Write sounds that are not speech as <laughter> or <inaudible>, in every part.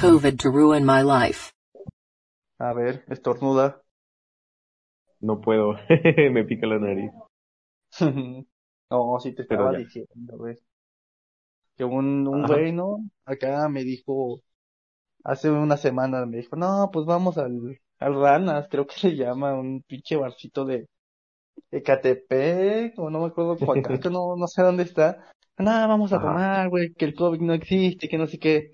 COVID to ruin my life. A ver, estornuda. No puedo, <laughs> me pica la nariz. <laughs> no, sí te estaba diciendo, güey. Que un, un Ajá. güey, ¿no? Acá me dijo, hace una semana me dijo, no, pues vamos al, al Ranas, creo que se llama, un pinche barcito de Ecatepec, o no me acuerdo, Coacalco, no, no sé dónde está. Nada, vamos a Ajá. tomar, güey, que el COVID no existe, que no sé qué.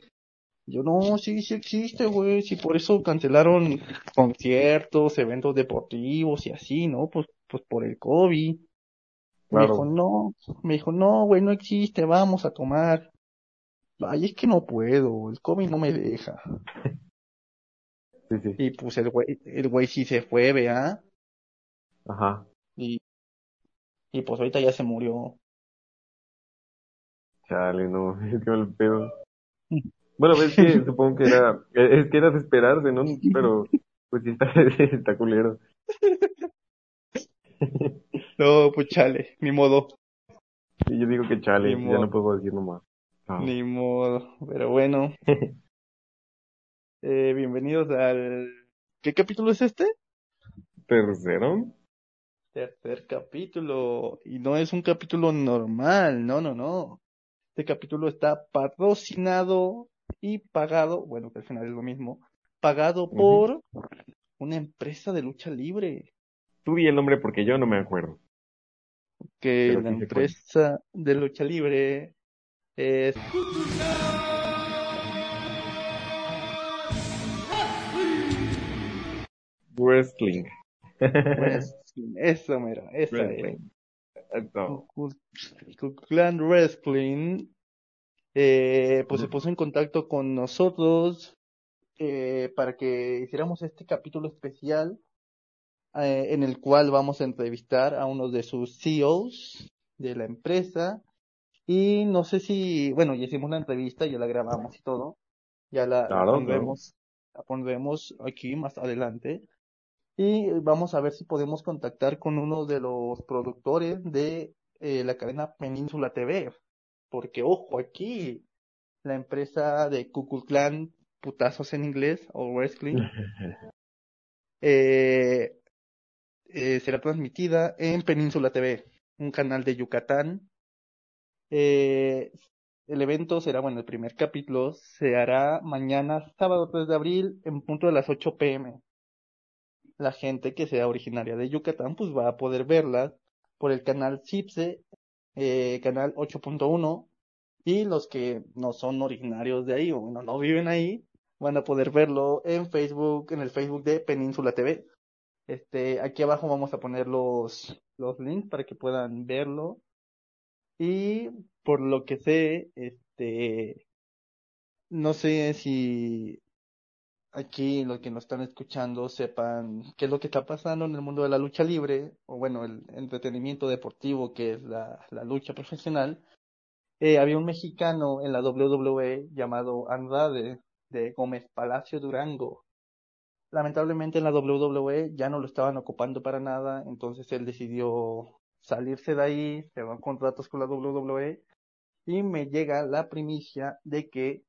Yo, no, sí, sí existe, güey, sí, por eso cancelaron conciertos, eventos deportivos y así, ¿no? Pues, pues por el COVID. Me dijo, no, me dijo, no, güey, no existe, vamos a tomar. Ay, es que no puedo, el COVID no me deja. <laughs> Sí, sí. Y pues el güey, el güey sí se fue, vea, Ajá. y, y pues ahorita ya se murió. Chale, no, <laughs> es que mal pedo. Bueno, ves que <laughs> supongo que era, es que era de esperarse, ¿no? Pero, pues sí está, <laughs> está culero. No, pues chale, ni modo, Y yo digo que chale, Ni ya modo. no puedo decir nomás. Ah. ni modo, pero bueno. Eh, bienvenidos al... ¿Qué capítulo es este? ¿Tercero? Tercer capítulo. Y no es un capítulo normal, no, no, no. Este capítulo está patrocinado y pagado, bueno, que al final es lo mismo, pagado por una empresa de lucha libre. Tú di el nombre porque yo no me acuerdo. Que la empresa de lucha libre es Wrestling. Wrestling. Eso, mero, esa es. Eso. Clan Wrestling, eh, pues se puso en contacto con nosotros eh, para que hiciéramos este capítulo especial eh, en el cual vamos a entrevistar a uno de sus CEOs de la empresa. Y no sé si, bueno, ya hicimos la entrevista, ya la grabamos y todo, ya la, la Claro, la pondremos aquí más adelante y vamos a ver si podemos contactar con uno de los productores de eh, la cadena Península TV, porque ojo, aquí la empresa de Clan putazos en inglés o wrestling <laughs> eh, eh, será transmitida en Península TV, un canal de Yucatán. Eh, el evento será, bueno, el primer capítulo se hará mañana, sábado 3 de abril, en punto de las 8 pm. La gente que sea originaria de Yucatán, pues va a poder verla por el canal CIPSE, eh, canal 8.1, y los que no son originarios de ahí, o bueno, no viven ahí, van a poder verlo en Facebook, en el Facebook de Península TV. Este, aquí abajo vamos a poner los, los links para que puedan verlo. Y por lo que sé, este, no sé si aquí los que nos están escuchando sepan qué es lo que está pasando en el mundo de la lucha libre, o bueno, el entretenimiento deportivo que es la, la lucha profesional. Eh, había un mexicano en la WWE llamado Andrade de Gómez Palacio Durango. Lamentablemente en la WWE ya no lo estaban ocupando para nada, entonces él decidió salirse de ahí, cerró contratos con la WWE y me llega la primicia de que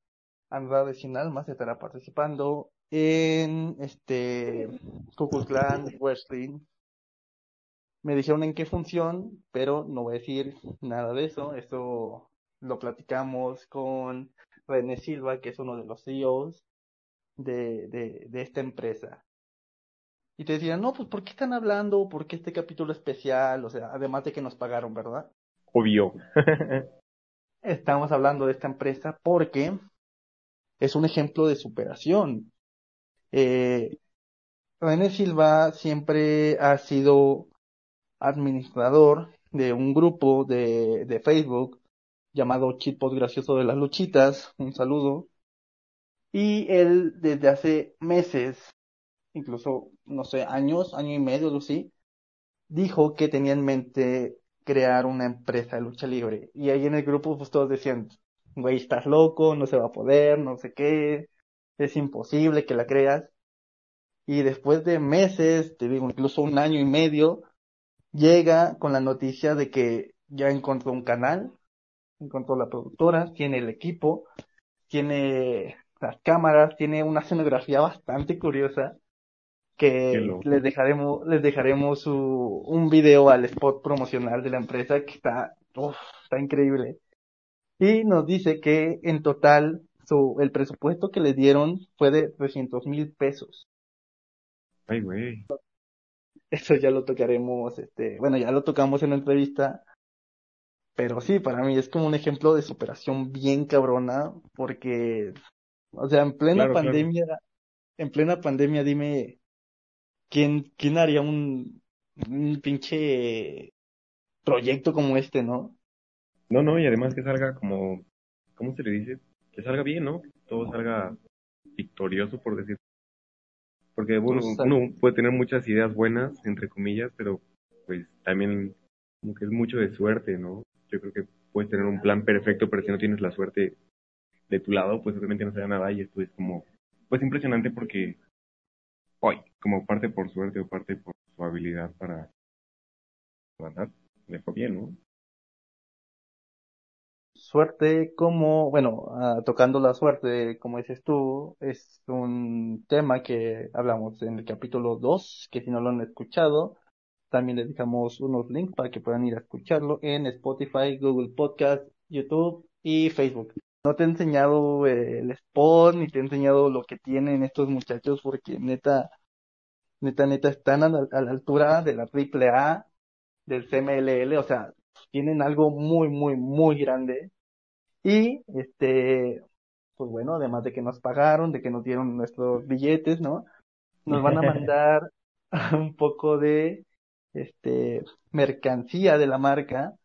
Andrade Sin Almas estará participando en este Klan <laughs> Wrestling. Me dijeron en qué función, pero no voy a decir nada de eso. Eso lo platicamos con René Silva, que es uno de los CEOs de, de, de esta empresa. Y te decían, no, pues ¿por qué están hablando? ¿Por qué este capítulo especial? O sea, además de que nos pagaron, ¿verdad? Obvio. <laughs> Estamos hablando de esta empresa porque es un ejemplo de superación. Eh, René Silva siempre ha sido administrador de un grupo de, Facebook llamado Chipos Gracioso de las Luchitas, un saludo. Y él desde hace meses, incluso, no sé, años, año y medio, dijo que tenía en mente crear una empresa de lucha libre. Y ahí en el grupo pues todos decían, güey, estás loco, no se va a poder, no sé qué, es imposible que la creas. Y después de meses, te digo, incluso un año y medio, llega con la noticia de que ya encontró un canal encontró la productora, tiene el equipo, tiene las cámaras, tiene una escenografía bastante curiosa que les dejaremos, les dejaremos un video al spot promocional de la empresa que está, está increíble. Y nos dice que en total su, el presupuesto que le dieron fue de 300 mil pesos. Ay, güey. Eso ya lo tocaremos, este, bueno, ya lo tocamos en la entrevista. Pero sí, para mí es como un ejemplo de superación bien cabrona, porque, o sea, en plena pandemia, en plena pandemia, dime, ¿quién, quién haría un, un pinche proyecto como este, no? No, no, y además que salga como, ¿cómo se le dice? Que salga bien, ¿no? Que todo salga victorioso, por decir. Porque bueno, uno puede tener muchas ideas buenas, entre comillas, pero pues también como que es mucho de suerte, ¿no? Yo creo que puedes tener un plan perfecto, pero si no tienes la suerte de tu lado, pues obviamente no se da nada y esto es como, pues impresionante porque hoy, como parte por suerte o parte por su habilidad para avanzar, le fue bien, ¿no? Suerte como, bueno, ah, tocando la suerte, como dices tú, es un tema que hablamos en el capítulo 2, que si no lo han escuchado, también les dejamos unos links para que puedan ir a escucharlo en Spotify, Google Podcast, YouTube y Facebook. No te he enseñado eh, el spot, ni te he enseñado lo que tienen estos muchachos, porque neta, neta, neta, están a la, a la altura de la AAA, del CMLL, o sea, tienen algo muy, muy, muy grande y, este, pues bueno, además de que nos pagaron, de que nos dieron nuestros billetes, ¿no? Nos van a <laughs> mandar <laughs> un poco de, este, mercancía de la marca.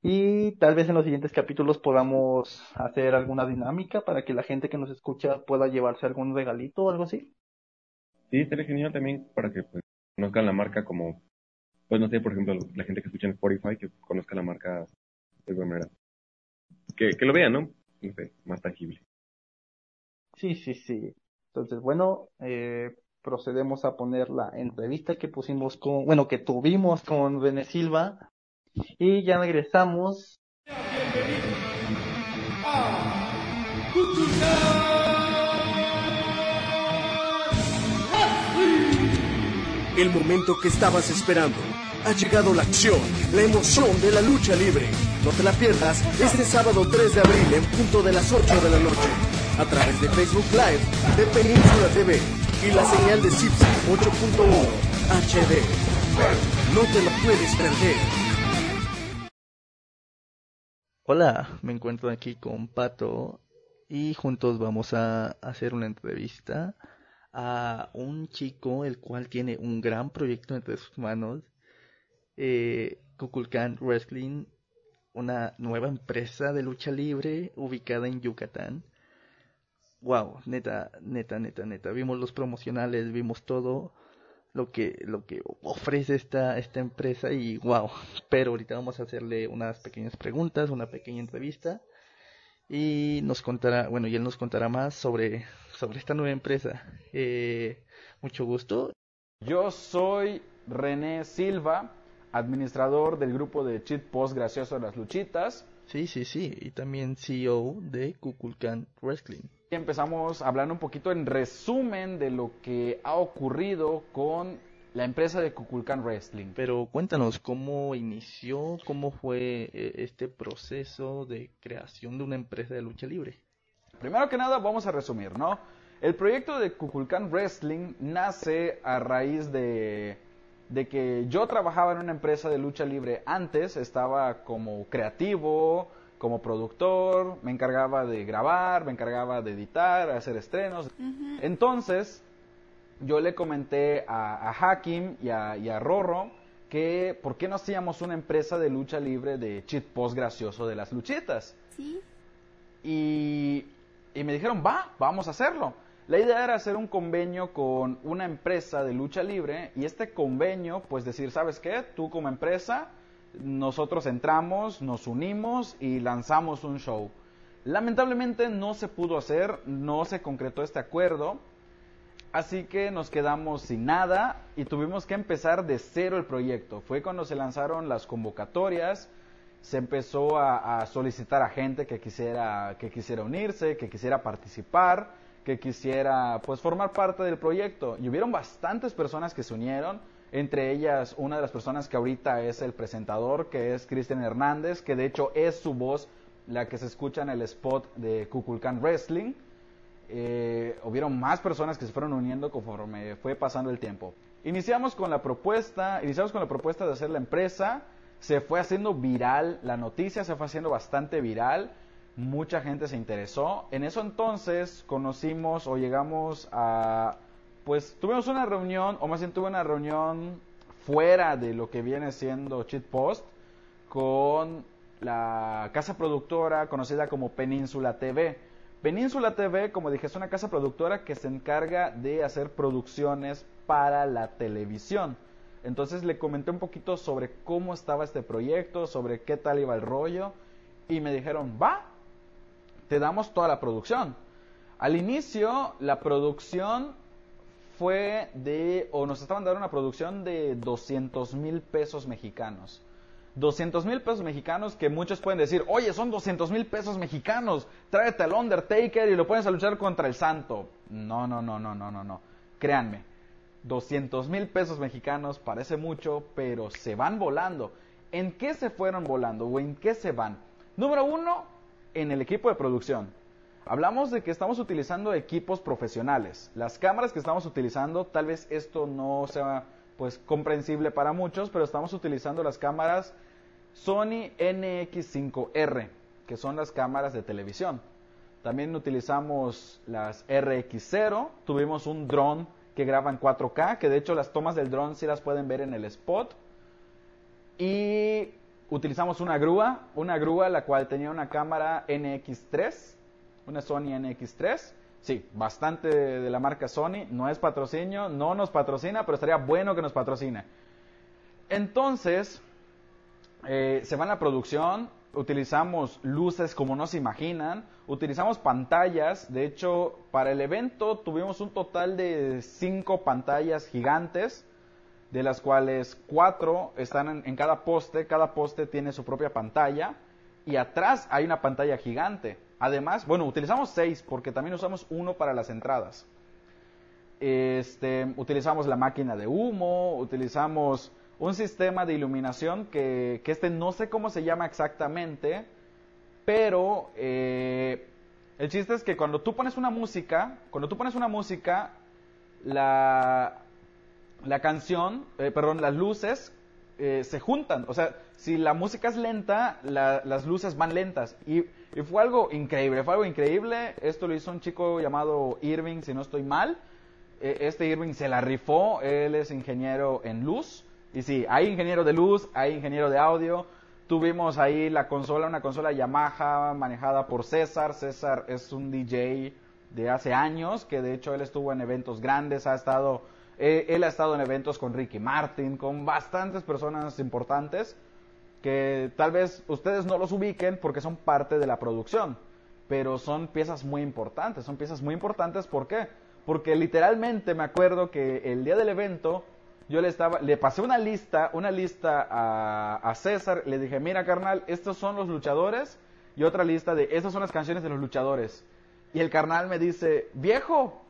Y tal vez en los siguientes capítulos podamos hacer alguna dinámica para que la gente que nos escucha pueda llevarse algún regalito o algo así. Sí, estaría genial también para que pues, conozcan la marca como, pues no sé, por ejemplo, la gente que escucha en Spotify, que conozca la marca de manera que, que lo vean, ¿no? No sé, más tangible. Sí, sí, sí. Entonces, bueno, eh, procedemos a poner la entrevista que pusimos con, bueno, que tuvimos con René Silva y ya regresamos. El momento que estabas esperando. Ha llegado la acción, la emoción de la lucha libre. No te la pierdas este sábado 3 de abril en punto de las 8 de la noche. A través de Facebook Live de Península TV y la señal de Cipsa 8.1 HD. No te la puedes perder. Hola, me encuentro aquí con Pato y juntos vamos a hacer una entrevista a un chico el cual tiene un gran proyecto entre sus manos eh, Wrestling, una nueva empresa de lucha libre ubicada en Yucatán. Wow, neta, neta, neta, neta. Vimos los promocionales, vimos todo lo que, lo que ofrece esta, esta empresa y wow. Pero ahorita vamos a hacerle unas pequeñas preguntas, una pequeña entrevista y nos contará, bueno, y él nos contará más sobre, sobre esta nueva empresa. Eh, mucho gusto. Yo soy René Silva, administrador del grupo de cheat post gracioso de las luchitas. Sí, sí, sí, y también CEO de Kukulkan Wrestling. Y empezamos hablando un poquito en resumen de lo que ha ocurrido con la empresa de Kukulkan Wrestling. Pero cuéntanos cómo inició, cómo fue eh, este proceso de creación de una empresa de lucha libre. Primero que nada, vamos a resumir, ¿no? El proyecto de Kukulkan Wrestling nace a raíz de de que yo trabajaba en una empresa de lucha libre antes, estaba como creativo, como productor, me encargaba de grabar, me encargaba de editar, hacer estrenos. Entonces, yo le comenté a, Hakim y a, y a, Rorro que por qué no hacíamos una empresa de lucha libre de cheat post gracioso de las luchitas. Sí. Y, y me dijeron, va, vamos a hacerlo. La idea era hacer un convenio con una empresa de lucha libre y este convenio, pues decir, ¿sabes qué? Tú como empresa, nosotros entramos, nos unimos y lanzamos un show. Lamentablemente no se pudo hacer, no se concretó este acuerdo, así que nos quedamos sin nada y tuvimos que empezar de cero el proyecto. Fue cuando se lanzaron las convocatorias se empezó a, solicitar a gente que quisiera, que quisiera unirse, que quisiera participar, que quisiera pues formar parte del proyecto. Y hubieron bastantes personas que se unieron, entre ellas una de las personas que ahorita es el presentador, que es Cristian Hernández, que de hecho es su voz la que se escucha en el spot de Kukulkan Wrestling. Eh, hubieron más personas que se fueron uniendo conforme fue pasando el tiempo. Iniciamos con la propuesta, iniciamos con la propuesta de hacer la empresa, se fue haciendo viral, la noticia se fue haciendo bastante viral, mucha gente se interesó. En eso entonces conocimos o llegamos a, pues tuvimos una reunión, o más bien tuve una reunión fuera de lo que viene siendo Cheat Post con la casa productora conocida como Península TV. Península TV, como dije, es una casa productora que se encarga de hacer producciones para la televisión. Entonces le comenté un poquito sobre cómo estaba este proyecto, sobre qué tal iba el rollo, y me dijeron, va, te damos toda la producción. Al inicio, la producción fue de, o nos estaban dando una producción de 200 mil pesos mexicanos. 200 mil pesos mexicanos que muchos pueden decir, oye, son 200 mil pesos mexicanos, tráete al Undertaker y lo pones a luchar contra el santo. No, no, no, no, no, no, no. Créanme, 200 mil pesos mexicanos parece mucho, pero se van volando. ¿En qué se fueron volando o en qué se van? Número uno, en el equipo de producción. Hablamos de que estamos utilizando equipos profesionales. Las cámaras que estamos utilizando, tal vez esto no sea pues comprensible para muchos, pero estamos utilizando las cámaras Sony NX5R, que son las cámaras de televisión. También utilizamos las RX0, tuvimos un dron que graba en 4K, que de hecho las tomas del dron sí las pueden ver en el spot. Y utilizamos una grúa, una grúa la cual tenía una cámara NX3, una Sony NX3 Sí, bastante de la marca Sony. No es patrocinio, no nos patrocina, pero estaría bueno que nos patrocine. Entonces, eh, se va en la producción, utilizamos luces como no se imaginan, utilizamos pantallas. De hecho, para el evento tuvimos un total de cinco pantallas gigantes, de las cuales cuatro están en cada poste. Cada poste tiene su propia pantalla y atrás hay una pantalla gigante. Además, bueno, utilizamos seis porque también usamos uno para las entradas. Este, utilizamos la máquina de humo, utilizamos un sistema de iluminación que, que este no sé cómo se llama exactamente, pero eh, el chiste es que cuando tú pones una música, cuando tú pones una música, la, la canción, eh, perdón, las luces eh, se juntan. O sea, si la música es lenta, las luces van lentas. Y, fue algo increíble, fue algo increíble. Esto lo hizo un chico llamado Irving, si no estoy mal. E, este Irving se la rifó, él es ingeniero en luz. Y sí, hay ingeniero de luz, hay ingeniero de audio. Tuvimos ahí la consola, una consola Yamaha manejada por César. César es un DJ de hace años, que de hecho él estuvo en eventos grandes, ha estado eh, él ha estado en eventos con Ricky Martin, con bastantes personas importantes que tal vez ustedes no los ubiquen porque son parte de la producción, pero son piezas muy importantes, son piezas muy importantes, ¿por qué? Porque literalmente me acuerdo que el día del evento yo le estaba, le pasé una lista, una lista a, a César, le dije, mira carnal, estos son los luchadores y otra lista de, estas son las canciones de los luchadores. Y el carnal me dice, viejo,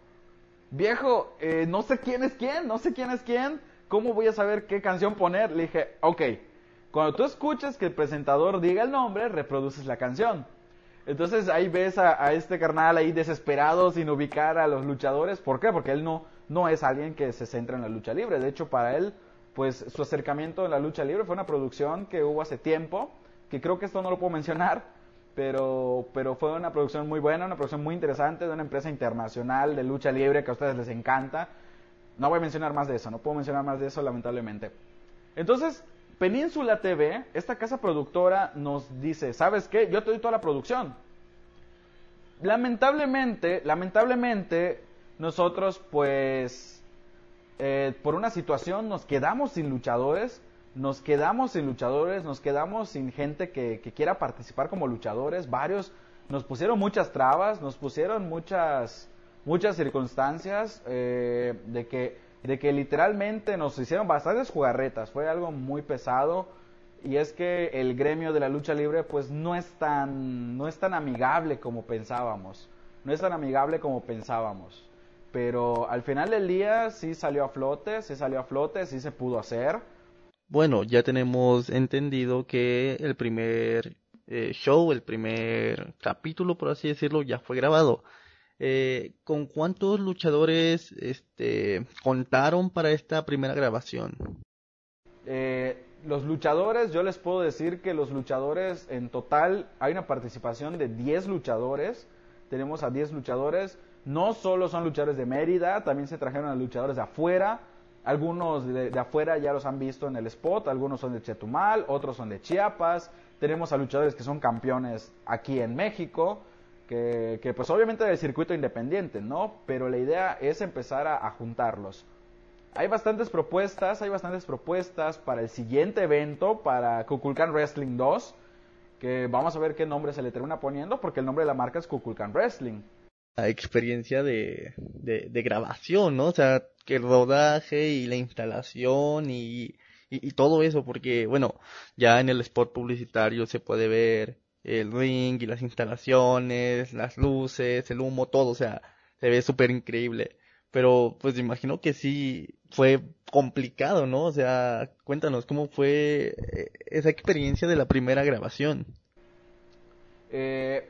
viejo, eh, no sé quién es quién, no sé quién es quién, ¿cómo voy a saber qué canción poner? Le dije, ok, cuando tú escuches que el presentador diga el nombre, reproduces la canción. Entonces ahí ves a, este carnal ahí desesperado sin ubicar a los luchadores. ¿Por qué? Porque él no, no es alguien que se centra en la lucha libre. De hecho, para él, pues su acercamiento en la lucha libre fue una producción que hubo hace tiempo, que creo que esto no lo puedo mencionar, pero, pero fue una producción muy buena, una producción muy interesante de una empresa internacional de lucha libre que a ustedes les encanta. No voy a mencionar más de eso, no puedo mencionar más de eso lamentablemente. Entonces, Península TV, esta casa productora nos dice, ¿sabes qué? Yo te doy toda la producción. Lamentablemente, lamentablemente, nosotros pues, eh, por una situación nos quedamos sin luchadores nos quedamos sin luchadores, nos quedamos sin gente que, quiera participar como luchadores, varios nos pusieron muchas trabas, nos pusieron muchas, muchas circunstancias eh, de, que, de que literalmente nos hicieron bastantes jugarretas, fue algo muy pesado. y es que el gremio de la lucha libre pues no es tan no es tan amigable como pensábamos. No es tan amigable como pensábamos. Pero al final del día sí salió a flote sí salió a flote sí se pudo hacer bueno ya tenemos entendido que el primer eh, show el primer capítulo por así decirlo ya fue grabado eh, ¿con cuántos luchadores este, contaron para esta primera grabación? Eh, los luchadores, yo les puedo decir que los luchadores en total hay una participación de 10 luchadores. Tenemos a 10 luchadores. No solo son luchadores de Mérida, también se trajeron a luchadores de afuera. Algunos de, afuera ya los han visto en el spot, algunos son de Chetumal, otros son de Chiapas. Tenemos a luchadores que son campeones aquí en México, que, pues obviamente del circuito independiente, ¿no? Pero la idea es empezar a, a juntarlos. Hay bastantes propuestas, hay bastantes propuestas para el siguiente evento, para Kukulkan Wrestling 2, que vamos a ver qué nombre se le termina poniendo, porque el nombre de la marca es Kukulkan Wrestling. Experiencia de, de, grabación, ¿no? O sea, que el rodaje y la instalación y, y, todo eso, porque, bueno, ya en el spot publicitario se puede ver el ring y las instalaciones, las luces, el humo, todo, o sea, se ve súper increíble. Pero pues imagino que sí fue complicado, ¿no? O sea, cuéntanos cómo fue eh, esa experiencia de la primera grabación. Eh,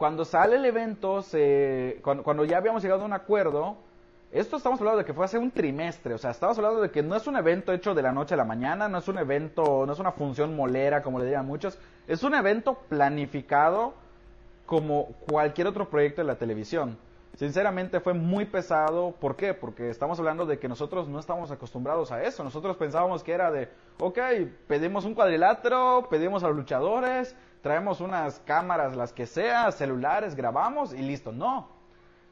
cuando sale el evento, se, cuando, ya habíamos llegado a un acuerdo, esto estamos hablando de que fue hace un trimestre, o sea, estamos hablando de que no es un evento hecho de la noche a la mañana, no es un evento, no es una función molera, como le digan muchos, es un evento planificado como cualquier otro proyecto de la televisión. Sinceramente fue muy pesado. ¿Por qué? Porque estamos hablando de que nosotros no estamos acostumbrados a eso. Nosotros pensábamos que era de, ok, pedimos un cuadrilátero, pedimos a los luchadores, traemos unas cámaras, las que sea, celulares, grabamos y listo. No.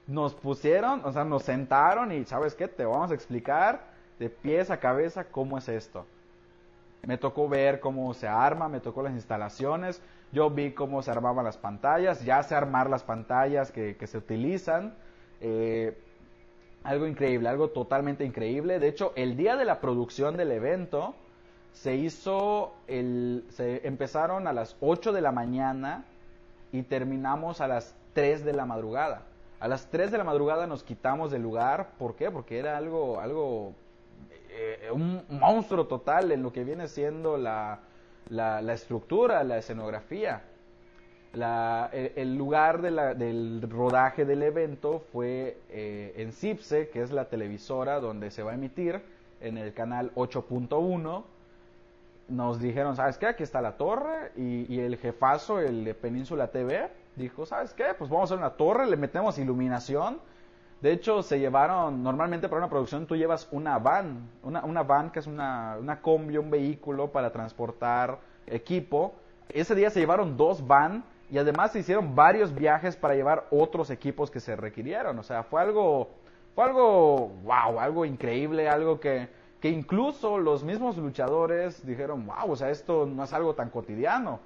Nos pusieron, o sea, nos sentaron y, ¿sabes qué? Te vamos a explicar de pies a cabeza cómo es esto. Me tocó ver cómo se arma, me tocó las instalaciones, yo vi cómo se armaban las pantallas, ya sé armar las pantallas que, se utilizan. Eh, algo increíble, algo totalmente increíble. De hecho, el día de la producción del evento se hizo, el, se empezaron a las 8 de la mañana y terminamos a las 3 de la madrugada. A las 3 de la madrugada nos quitamos del lugar. ¿Por qué? Porque era algo, algo, eh, un monstruo total en lo que viene siendo la, la, estructura, la escenografía. el, lugar del rodaje del evento fue eh, en CIPSE, que es la televisora donde se va a emitir en el canal 8.1. Nos dijeron, ¿sabes qué? Aquí está la torre. Y, y, el jefazo, el de Península TV, dijo, ¿sabes qué? Pues vamos a hacer una torre, le metemos iluminación de hecho, se llevaron, normalmente para una producción tú llevas una van, una, una van que es una, una combi, un vehículo para transportar equipo. Ese día se llevaron dos van y además se hicieron varios viajes para llevar otros equipos que se requirieron. O sea, fue algo, fue algo, wow, algo increíble, algo que, que incluso los mismos luchadores dijeron, wow, o sea, esto no es algo tan cotidiano.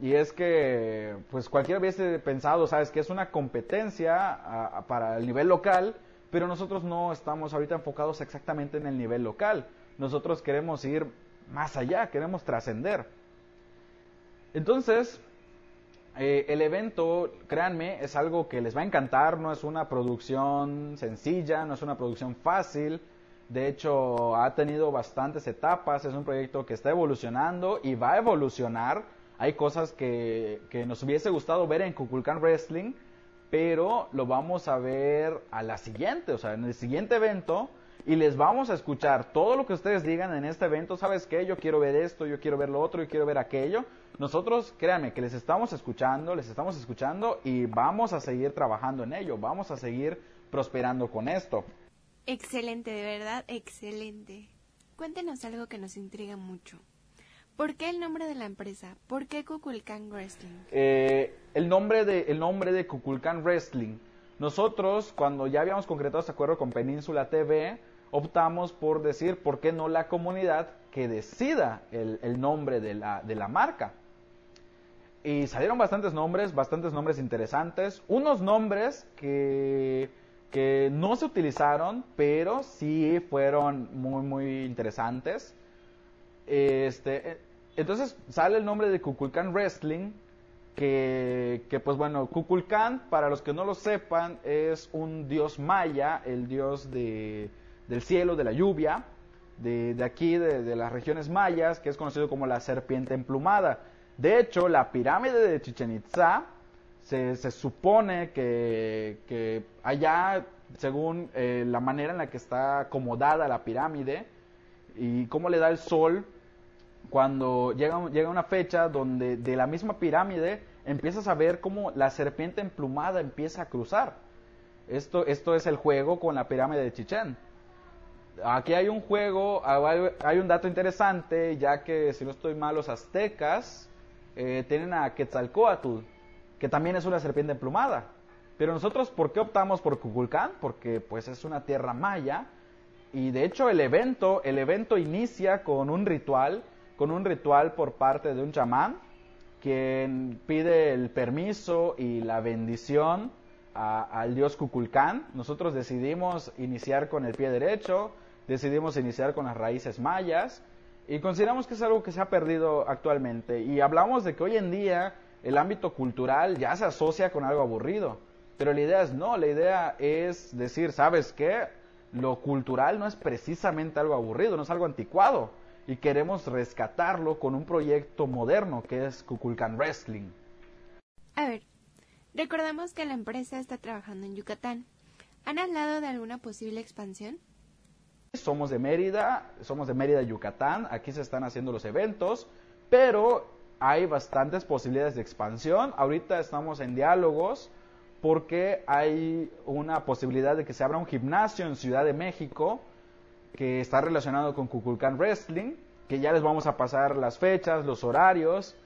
Y es que, pues cualquiera hubiese pensado, sabes, que es una competencia para el nivel local, pero nosotros no estamos ahorita enfocados exactamente en el nivel local. Nosotros queremos ir más allá, queremos trascender. Entonces, eh, el evento, créanme, es algo que les va a encantar, no es una producción sencilla, no es una producción fácil. De hecho, ha tenido bastantes etapas, es un proyecto que está evolucionando y va a evolucionar hay cosas que, nos hubiese gustado ver en Kukulkan Wrestling, pero lo vamos a ver a la siguiente, o sea, en el siguiente evento, y les vamos a escuchar todo lo que ustedes digan en este evento. ¿Sabes qué? Yo quiero ver esto, yo quiero ver lo otro, yo quiero ver aquello. Nosotros, créanme, que les estamos escuchando, les estamos escuchando y vamos a seguir trabajando en ello, vamos a seguir prosperando con esto. Excelente, de verdad, excelente. Cuéntenos algo que nos intriga mucho. ¿Por qué el nombre de la empresa? ¿Por qué Kukulkan Wrestling? Eh, el, nombre de, el nombre de Kukulkan Wrestling. Nosotros, cuando ya habíamos concretado este acuerdo con Península TV, optamos por decir, ¿por qué no la comunidad que decida el, nombre de la, de la marca? Y salieron bastantes nombres, bastantes nombres interesantes, unos nombres que, que no se utilizaron, pero sí fueron muy, muy interesantes. Este, entonces sale el nombre de Kukulkan Wrestling, que, que, pues bueno, Kukulkan, para los que no lo sepan, es un dios maya, el dios de, del cielo, de la lluvia, de, de aquí, de, de, las regiones mayas, que es conocido como la serpiente emplumada. De hecho, la pirámide de Chichen Itza se, supone que, allá, según eh, la manera en la que está acomodada la pirámide y cómo le da el sol, cuando llega, llega una fecha donde de la misma pirámide empiezas a ver cómo la serpiente emplumada empieza a cruzar. Esto, esto es el juego con la pirámide de Chichen. Aquí hay un juego, hay un dato interesante, ya que si no estoy mal, los aztecas eh, tienen a Quetzalcoatl, que también es una serpiente emplumada. Pero nosotros, ¿por qué optamos por Cuculcán? Porque pues es una tierra maya y de hecho el evento, el evento inicia con un ritual, con un ritual por parte de un chamán quien pide el permiso y la bendición al dios Cuculcán. Nosotros decidimos iniciar con el pie derecho, decidimos iniciar con las raíces mayas y consideramos que es algo que se ha perdido actualmente. Y hablamos de que hoy en día el ámbito cultural ya se asocia con algo aburrido. Pero la idea es no, la idea es decir, ¿sabes qué? Lo cultural no es precisamente algo aburrido, no es algo anticuado. Y queremos rescatarlo con un proyecto moderno que es Kukulkan Wrestling. A ver, recordamos que la empresa está trabajando en Yucatán. ¿Han hablado de alguna posible expansión? Somos de Mérida, somos de Mérida, Yucatán, aquí se están haciendo los eventos, pero hay bastantes posibilidades de expansión. Ahorita estamos en diálogos porque hay una posibilidad de que se abra un gimnasio en Ciudad de México que está relacionado con Kukulkan Wrestling, que ya les vamos a pasar las fechas, los horarios,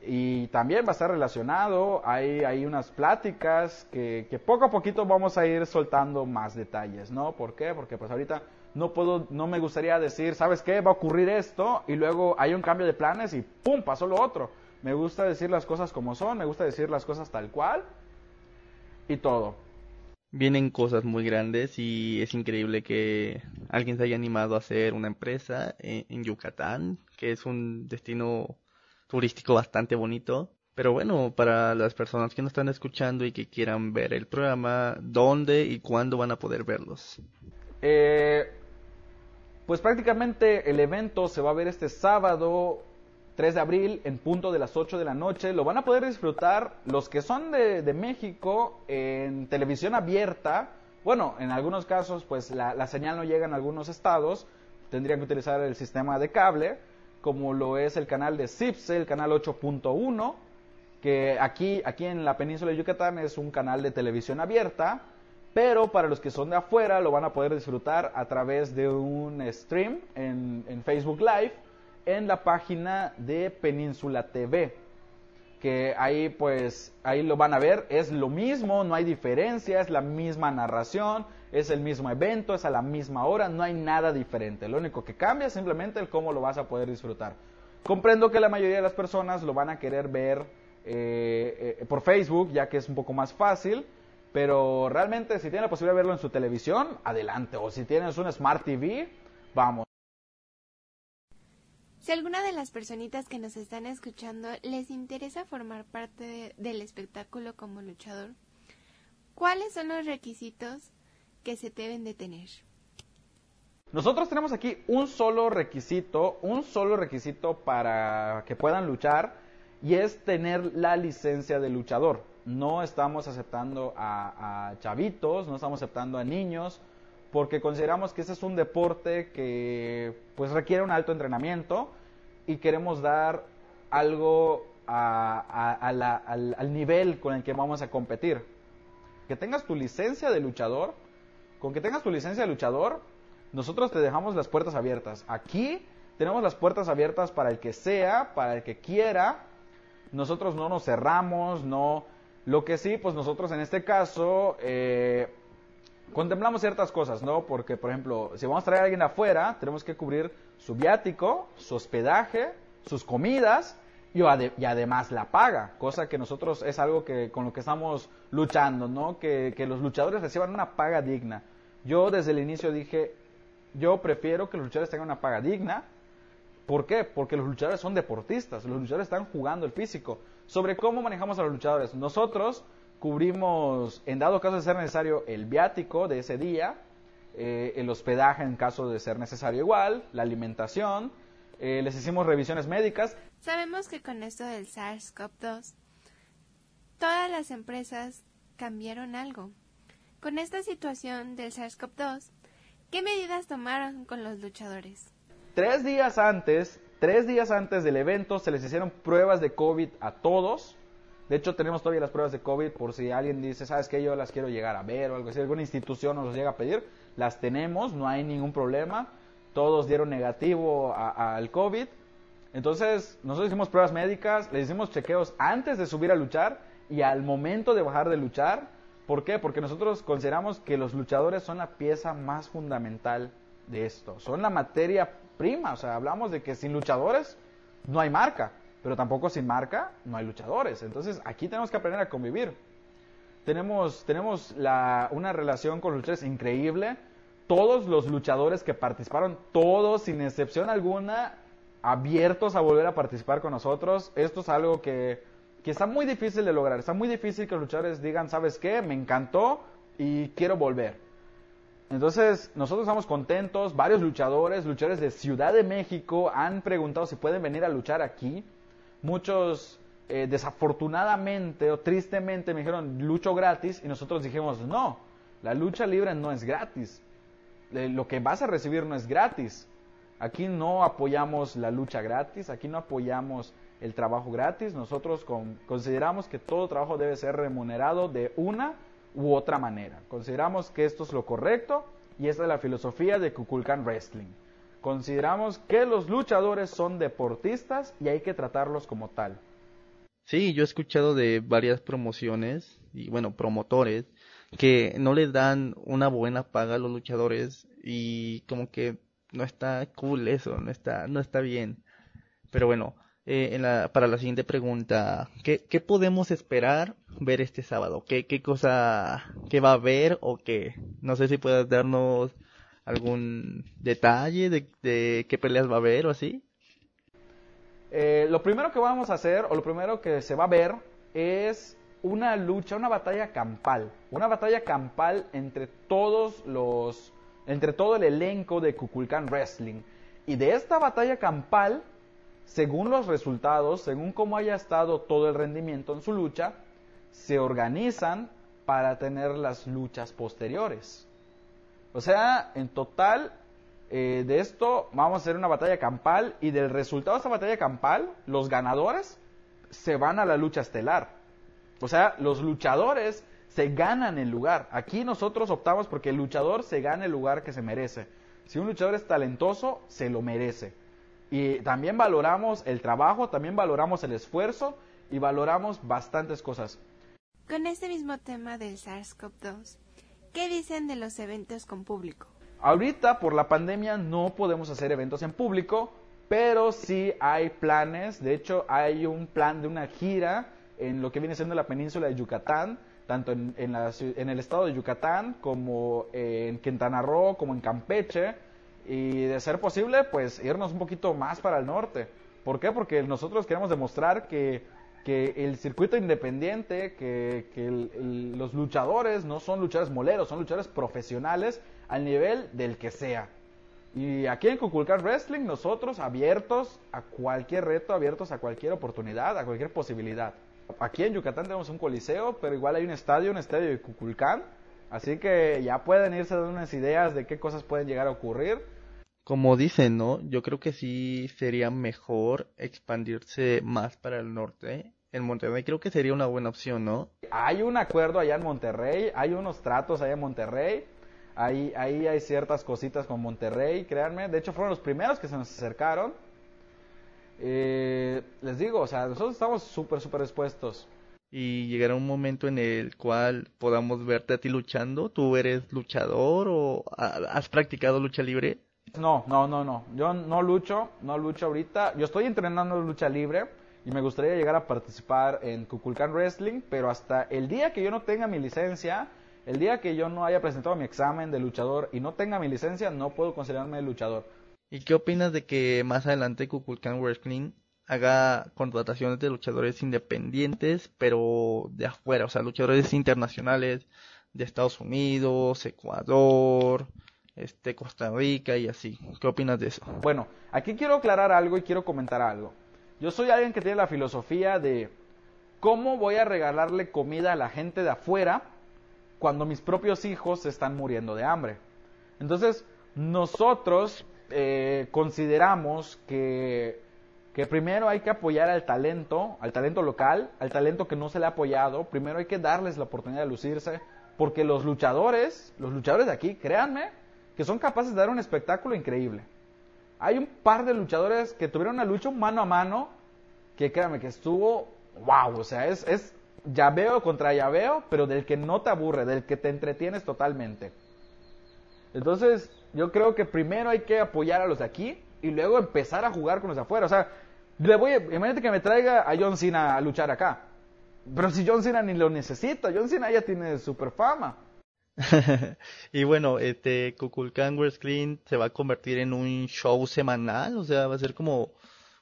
y también va a estar relacionado, hay, hay unas pláticas que, que, poco a poquito vamos a ir soltando más detalles, ¿no? ¿Por qué? Porque pues ahorita no puedo, no me gustaría decir, ¿sabes qué? Va a ocurrir esto y luego hay un cambio de planes y ¡pum! pasó lo otro. Me gusta decir las cosas como son, me gusta decir las cosas tal cual y todo. Vienen cosas muy grandes y es increíble que alguien se haya animado a hacer una empresa en, en Yucatán, que es un destino turístico bastante bonito. Pero bueno, para las personas que nos están escuchando y que quieran ver el programa, ¿dónde y cuándo van a poder verlos? Eh, pues prácticamente el evento se va a ver este sábado 3 de abril en punto de las 8 de la noche. Lo van a poder disfrutar los que son de, México en televisión abierta. Bueno, en algunos casos pues la, la, señal no llega en algunos estados. Tendrían que utilizar el sistema de cable, como lo es el canal de CIPSE, el canal 8.1, que aquí, aquí en la península de Yucatán es un canal de televisión abierta pero para los que son de afuera lo van a poder disfrutar a través de un stream en, Facebook Live en la página de Península TV que ahí pues ahí lo van a ver, es lo mismo, no hay diferencia, es la misma narración, es el mismo evento, es a la misma hora, no hay nada diferente, lo único que cambia es simplemente el cómo lo vas a poder disfrutar. Comprendo que la mayoría de las personas lo van a querer ver eh, eh, por Facebook, ya que es un poco más fácil, pero realmente si tienen la posibilidad de verlo en su televisión, adelante. O si tienes un Smart TV, vamos. Si alguna de las personitas que nos están escuchando les interesa formar parte de, del espectáculo como luchador, ¿cuáles son los requisitos que se deben de tener? Nosotros tenemos aquí un solo requisito, un solo requisito para que puedan luchar y es tener la licencia de luchador no estamos aceptando a, chavitos, no estamos aceptando a niños, porque consideramos que ese es un deporte que pues requiere un alto entrenamiento y queremos dar algo a, la, al, al nivel con el que vamos a competir. Que tengas tu licencia de luchador, con que tengas tu licencia de luchador, nosotros te dejamos las puertas abiertas. Aquí tenemos las puertas abiertas para el que sea, para el que quiera. Nosotros no nos cerramos, no lo que sí, pues nosotros en este caso eh, contemplamos ciertas cosas, ¿no? Porque, por ejemplo, si vamos a traer a alguien afuera, tenemos que cubrir su viático, su hospedaje, sus comidas y, y, además la paga, cosa que nosotros es algo que con lo que estamos luchando, ¿no? Que, que los luchadores reciban una paga digna. Yo desde el inicio dije, yo prefiero que los luchadores tengan una paga digna ¿Por qué? Porque los luchadores son deportistas, los luchadores están jugando el físico. Sobre cómo manejamos a los luchadores. Nosotros cubrimos, en dado caso de ser necesario, el viático de ese día, eh, el hospedaje en caso de ser necesario igual, la alimentación, eh, les hicimos revisiones médicas. Sabemos que con esto del SARS-CoV-2, todas las empresas cambiaron algo. Con esta situación del SARS-CoV-2, ¿qué medidas tomaron con los luchadores? Tres días antes, tres días antes del evento, se les hicieron pruebas de COVID a todos. De hecho, tenemos todavía las pruebas de COVID por si alguien dice, ¿sabes qué? Yo las quiero llegar a ver o algo así. Alguna institución nos las llega a pedir. Las tenemos, no hay ningún problema. Todos dieron negativo al COVID. Entonces, nosotros hicimos pruebas médicas, les hicimos chequeos antes de subir a luchar y al momento de bajar de luchar. ¿Por qué? Porque nosotros consideramos que los luchadores son la pieza más fundamental de esto. Son la materia prima. O sea, hablamos de que sin luchadores no hay marca, pero tampoco sin marca no hay luchadores. Entonces, aquí tenemos que aprender a convivir. Tenemos, tenemos la, una relación con los luchadores increíble. Todos los luchadores que participaron, todos sin excepción alguna, abiertos a volver a participar con nosotros. Esto es algo que, que está muy difícil de lograr. Está muy difícil que los luchadores digan, ¿sabes qué? Me encantó y quiero volver. Entonces, nosotros estamos contentos. Varios luchadores, luchadores de Ciudad de México, han preguntado si pueden venir a luchar aquí. Muchos, eh, desafortunadamente o tristemente, me dijeron, lucho gratis. Y nosotros dijimos, no, la lucha libre no es gratis. Eh, lo que vas a recibir no es gratis. Aquí no apoyamos la lucha gratis, aquí no apoyamos el trabajo gratis. Nosotros consideramos que todo trabajo debe ser remunerado de una u otra manera. Consideramos que esto es lo correcto y esta es la filosofía de Kukulkan Wrestling. Consideramos que los luchadores son deportistas y hay que tratarlos como tal. Sí, yo he escuchado de varias promociones y bueno, promotores que no les dan una buena paga a los luchadores y como que no está cool eso, no está, no está bien. Pero bueno, eh, en la, para la siguiente pregunta, ¿qué, ¿qué, podemos esperar ver este sábado? ¿Qué, qué cosa, qué va a haber o qué? No sé si puedes darnos algún detalle de, de qué peleas va a haber o así. Eh, lo primero que vamos a hacer, o lo primero que se va a ver, es una lucha, una batalla campal. Una batalla campal entre todos los entre todo el elenco de Kukulkan Wrestling. Y de esta batalla campal, según los resultados, según cómo haya estado todo el rendimiento en su lucha, se organizan para tener las luchas posteriores. O sea, en total, eh, de esto vamos a hacer una batalla campal y del resultado de esta batalla campal, los ganadores se van a la lucha estelar. O sea, los luchadores se ganan el lugar. Aquí nosotros optamos porque el luchador se gana el lugar que se merece. Si un luchador es talentoso, se lo merece. Y también valoramos el trabajo, también valoramos el esfuerzo y valoramos bastantes cosas. Con este mismo tema del SARS-CoV-2, ¿qué dicen de los eventos con público? Ahorita, por la pandemia, no podemos hacer eventos en público, pero sí hay planes. De hecho, hay un plan de una gira en lo que viene siendo la península de Yucatán, tanto en, en, el estado de Yucatán como en Quintana Roo, como en Campeche, y de ser posible, pues irnos un poquito más para el norte. ¿Por qué? Porque nosotros queremos demostrar que, que el circuito independiente, que, que los luchadores no son luchadores moleros, son luchadores profesionales al nivel del que sea. Y aquí en Kukulkan Wrestling, nosotros abiertos a cualquier reto, abiertos a cualquier oportunidad, a cualquier posibilidad. Aquí en Yucatán tenemos un coliseo, pero igual hay un estadio, un estadio de Cuculcán. Así que ya pueden irse dando unas ideas de qué cosas pueden llegar a ocurrir. Como dicen, ¿no? Yo creo que sí sería mejor expandirse más para el norte. En Monterrey creo que sería una buena opción, ¿no? Hay un acuerdo allá en Monterrey, hay unos tratos allá en Monterrey. Ahí, ahí hay ciertas cositas con Monterrey, créanme. De hecho, fueron los primeros que se nos acercaron. Eh, les digo, o sea, nosotros estamos súper, súper expuestos. Y llegará un momento en el cual podamos verte a ti luchando. ¿Tú eres luchador o has practicado lucha libre? No, no, no, no. Yo no lucho, no lucho ahorita. Yo estoy entrenando lucha libre y me gustaría llegar a participar en Kukulkan Wrestling, pero hasta el día que yo no tenga mi licencia, el día que yo no haya presentado mi examen de luchador y no tenga mi licencia, no puedo considerarme luchador. ¿Y qué opinas de que más adelante Kukulkan Wrestling haga contrataciones de luchadores independientes, pero de afuera, o sea, luchadores internacionales de Estados Unidos, Ecuador, este, Costa Rica y así. ¿Qué opinas de eso? Bueno, aquí quiero aclarar algo y quiero comentar algo. Yo soy alguien que tiene la filosofía de cómo voy a regalarle comida a la gente de afuera cuando mis propios hijos se están muriendo de hambre. Entonces, nosotros eh, consideramos que, que primero hay que apoyar al talento, al talento local, al talento que no se le ha apoyado. Primero hay que darles la oportunidad de lucirse, porque los luchadores, los luchadores de aquí, créanme, que son capaces de dar un espectáculo increíble. Hay un par de luchadores que tuvieron una lucha mano a mano que créanme que estuvo wow, o sea, es, es llaveo contra llaveo, pero del que no te aburre, del que te entretienes totalmente. Entonces, yo creo que primero hay que apoyar a los de aquí y luego empezar a jugar con los de afuera. O sea, le voy, imagínate que me traiga a John Cena a luchar acá. Pero si John Cena ni lo necesita, John Cena ya tiene super fama. <laughs> y bueno, este Kukulkan Wrestling se va a convertir en un show semanal, o sea, va a ser como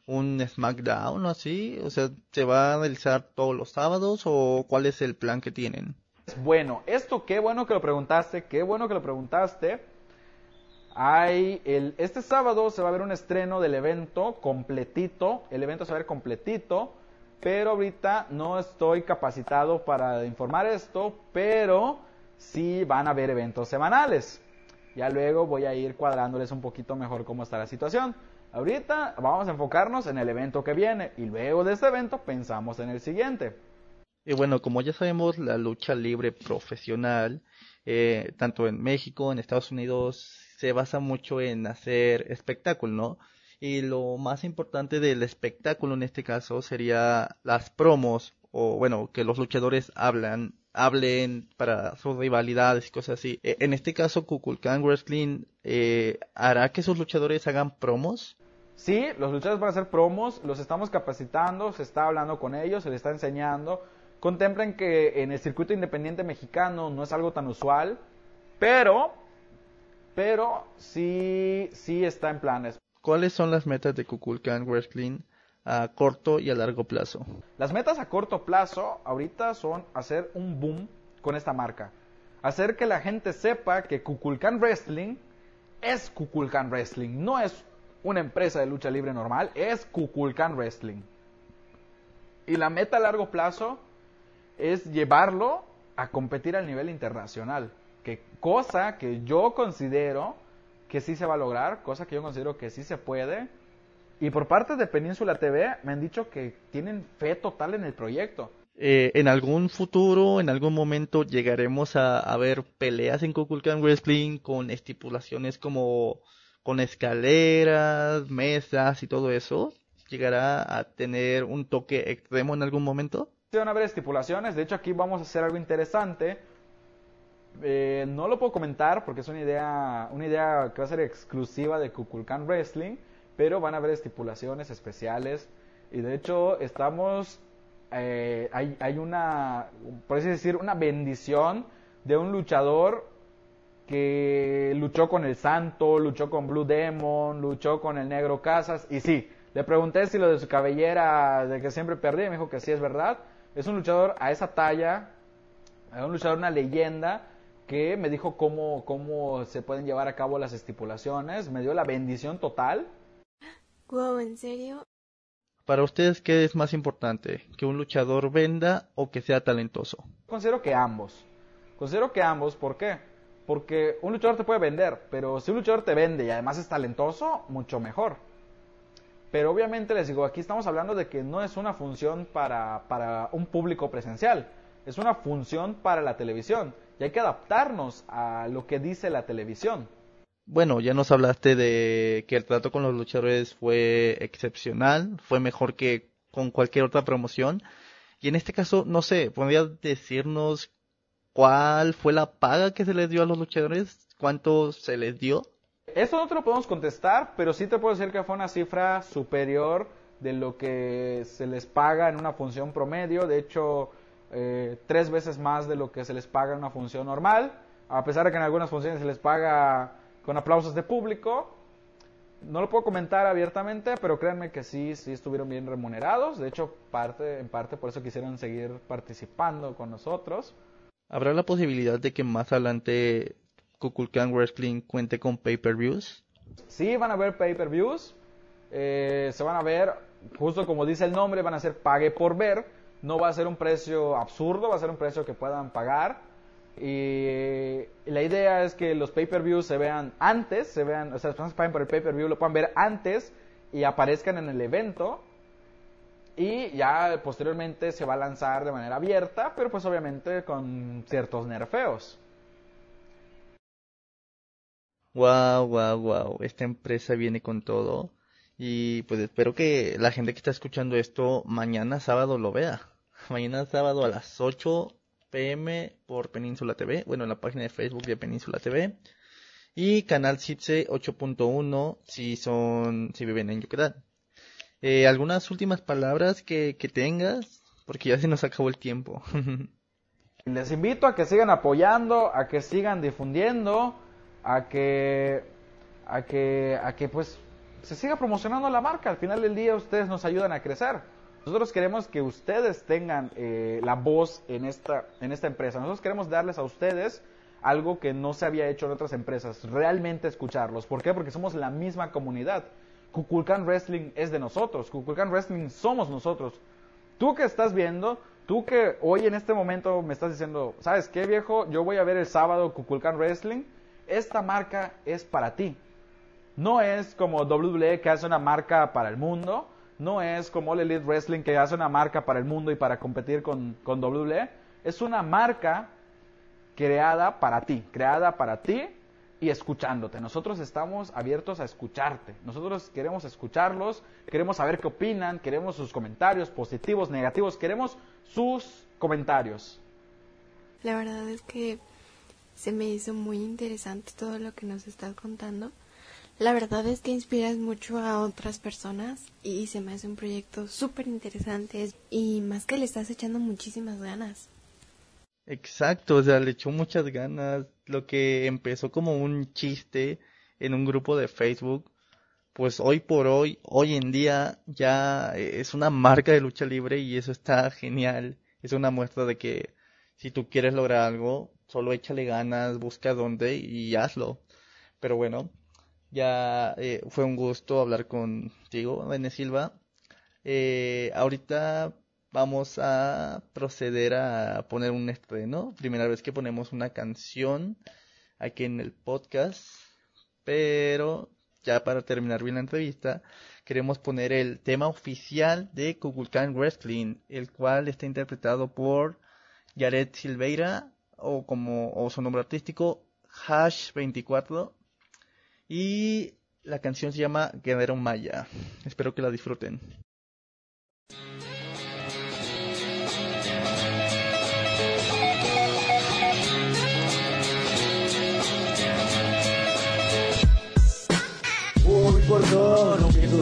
un SmackDown o así, o sea, se va a realizar todos los sábados o cuál es el plan que tienen. Bueno, esto qué bueno que lo preguntaste, qué bueno que lo preguntaste. Hay el, este sábado se va a ver un estreno del evento completito, el evento se va a ver completito, pero ahorita no estoy capacitado para informar esto, pero sí van a haber eventos semanales. Ya luego voy a ir cuadrándoles un poquito mejor cómo está la situación. Ahorita vamos a enfocarnos en el evento que viene y luego de este evento pensamos en el siguiente. Y bueno, como ya sabemos, la lucha libre profesional, eh, tanto en México, en Estados Unidos, se basa mucho en hacer espectáculo, ¿no? Y lo más importante del espectáculo en este caso sería las promos, o bueno, que los luchadores hablan, hablen para sus rivalidades y cosas así. E, en este caso, Kukulkan Wrestling eh, hará que sus luchadores hagan promos. Sí, los luchadores van a hacer promos, los estamos capacitando, se está hablando con ellos, se les está enseñando Contemplen que en el circuito independiente mexicano no es algo tan usual, pero, pero sí, sí está en planes. ¿Cuáles son las metas de Kukulkan Wrestling a corto y a largo plazo? Las metas a corto plazo ahorita son hacer un boom con esta marca. Hacer que la gente sepa que Kukulkan Wrestling es Kukulkan Wrestling, no es una empresa de lucha libre normal, es Kukulkan Wrestling. Y la meta a largo plazo es llevarlo a competir al nivel internacional. Que cosa que yo considero que sí se va a lograr, cosa que yo considero que sí se puede. Y por parte de Península TV me han dicho que tienen fe total en el proyecto. Eh, en algún futuro, en algún momento, llegaremos a, ver peleas en Kukulkan Wrestling con estipulaciones como con escaleras, mesas y todo eso. ¿Llegará a tener un toque extremo en algún momento? van a haber estipulaciones. De hecho, aquí vamos a hacer algo interesante. Eh, no lo puedo comentar porque es una idea, una idea que va a ser exclusiva de Kukulkan Wrestling, pero van a haber estipulaciones especiales. Y de hecho, estamos. Eh, hay, hay una, por así decir, una bendición de un luchador que luchó con el Santo, luchó con Blue Demon, luchó con el Negro Casas. Y sí, le pregunté si lo de su cabellera, de que siempre perdía, me dijo que sí es verdad. Es un luchador a esa talla, es un luchador, una leyenda, que me dijo cómo, cómo se pueden llevar a cabo las estipulaciones, me dio la bendición total. Wow, ¿en serio? Para ustedes, ¿qué es más importante? ¿Que un luchador venda o que sea talentoso? Considero que ambos. Considero que ambos, ¿por qué? Porque un luchador te puede vender, pero si un luchador te vende y además es talentoso, mucho mejor. Pero obviamente les digo, aquí estamos hablando de que no es una función para, para un público presencial, es una función para la televisión y hay que adaptarnos a lo que dice la televisión. Bueno, ya nos hablaste de que el trato con los luchadores fue excepcional, fue mejor que con cualquier otra promoción. Y en este caso, no sé, ¿podrías decirnos cuál fue la paga que se les dio a los luchadores? ¿Cuánto se les dio? Esto no te lo podemos contestar, pero sí te puedo decir que fue una cifra superior de lo que se les paga en una función promedio. De hecho, eh, tres veces más de lo que se les paga en una función normal. A pesar de que en algunas funciones se les paga con aplausos de público. no lo puedo comentar abiertamente, pero créanme que sí, sí estuvieron bien remunerados. De hecho, parte, en parte por eso quisieron seguir participando con nosotros. ¿Habrá la posibilidad de que más adelante Kukulkan Wrestling cuente con pay-per-views? Sí, van a haber pay-per-views. Eh, se van a ver, justo como dice el nombre, van a ser pague por ver. No va a ser un precio absurdo, va a ser un precio que puedan pagar. Y la idea es que los pay-per-views se vean antes, se vean, o sea, las personas que paguen por el pay-per-view lo puedan ver antes y aparezcan en el evento. Y ya posteriormente se va a lanzar de manera abierta, pero pues obviamente con ciertos nerfeos. Wow, wow, wow. Esta empresa viene con todo. Y pues espero que la gente que está escuchando esto mañana sábado lo vea. <laughs> Mañana sábado a las 8 pm por Península TV. Bueno, en la página de Facebook de Península TV. Y canal CITSE 8.1 si son, si viven en Yucatán. Eh, ¿Algunas últimas palabras que, que tengas? Porque ya se nos acabó el tiempo. <laughs> Les invito a que sigan apoyando, a que sigan difundiendo, a que, a que, a que pues se siga promocionando la marca. Al final del día ustedes nos ayudan a crecer. Nosotros queremos que ustedes tengan eh, la voz en esta, en esta empresa. Nosotros queremos darles a ustedes algo que no se había hecho en otras empresas, realmente escucharlos. ¿Por qué? Porque somos la misma comunidad. Kukulkan Wrestling es de nosotros, Kukulkan Wrestling somos nosotros. Tú que estás viendo, tú que hoy en este momento me estás diciendo, ¿sabes qué viejo? Yo voy a ver el sábado Kukulkan Wrestling. Esta marca es para ti. No es como WWE que hace una marca para el mundo. No es como All Elite Wrestling que hace una marca para el mundo y para competir con, con WWE. Es una marca creada para ti, creada para ti y escuchándote. Nosotros estamos abiertos a escucharte. Nosotros queremos escucharlos, queremos saber qué opinan, queremos sus comentarios positivos, negativos, queremos sus comentarios. La verdad es que se me hizo muy interesante todo lo que nos estás contando. La verdad es que inspiras mucho a otras personas y se me hace un proyecto súper interesante y más que le estás echando muchísimas ganas. Exacto, o sea, le echó muchas ganas. Lo que empezó como un chiste en un grupo de Facebook, pues hoy por hoy, hoy en día ya es una marca de lucha libre y eso está genial. Es una muestra de que si tú quieres lograr algo, solo échale ganas, busca dónde y hazlo. Pero bueno, ya eh, fue un gusto hablar contigo, Bene Silva. Eh, ahorita vamos a proceder a poner un estreno. Primera vez que ponemos una canción aquí en el podcast. Pero ya para terminar bien la entrevista, queremos poner el tema oficial de Kukulkan Wrestling, el cual está interpretado por Jared Silveira, o como o su nombre artístico, Hash 24. Y la canción se llama Guerrero Maya. Espero que la disfruten.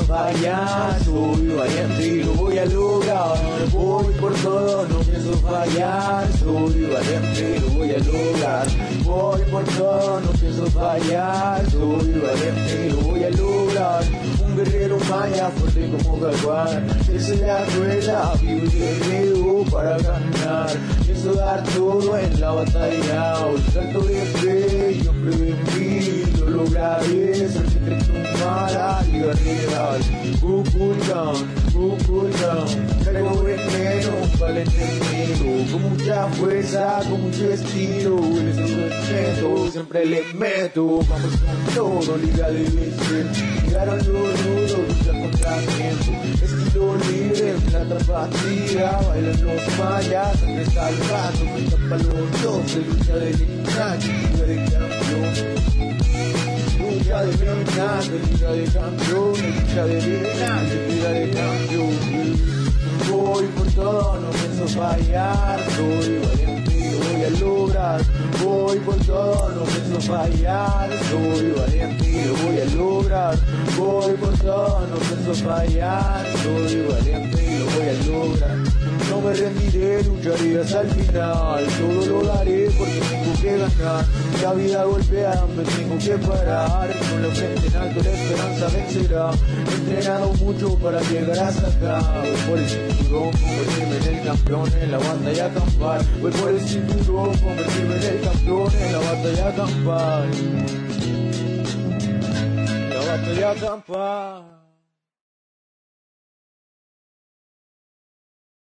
Fallar, soy valiente y lo voy a lograr. Voy por todo, no pienso fallar, soy valiente y lo voy a lograr. Voy por todo, no pienso fallar, soy valiente y lo voy a lograr. Un guerrero maya fuerte como jaguar, es la rueda, vivo y para ganar. Pienso dar todo en la batalla, un salto de fe, yo creo en mí, lo lograré, soy secreto para liberar. Kukulkan, Kukulkan, traigo veneno, un valente enemigo, con mucha fuerza, con mucho estilo, un respeto, siempre le meto, vamos con todo, liga de leche, llegaron los nudos, lucha contra el tiempo, estilo libre, plata partida, bailan los mayas, sangre salvando, cuenta para los dos, de lucha de lucha, liga de campeón. Lucha de venas, de liga de lucha de venas, de liga de campeones. Voy por todo, no pienso fallar, soy valiente y voy a lograr. Voy por todo, no pienso fallar, soy valiente y voy a lograr. Voy por todo, no pienso fallar, soy valiente y lo voy a lograr. No me rendiré, lucharé hasta el final, todo lo daré porque tengo que ganar. La vida golpea, me tengo que parar. Con la frente en alto, la esperanza vencerá. He entrenado mucho para llegar hasta acá. Voy por el cinturón, convertirme en el campeón en la batalla campal. Voy por el cinturón, convertirme en el campeón en la batalla campal. La batalla campal.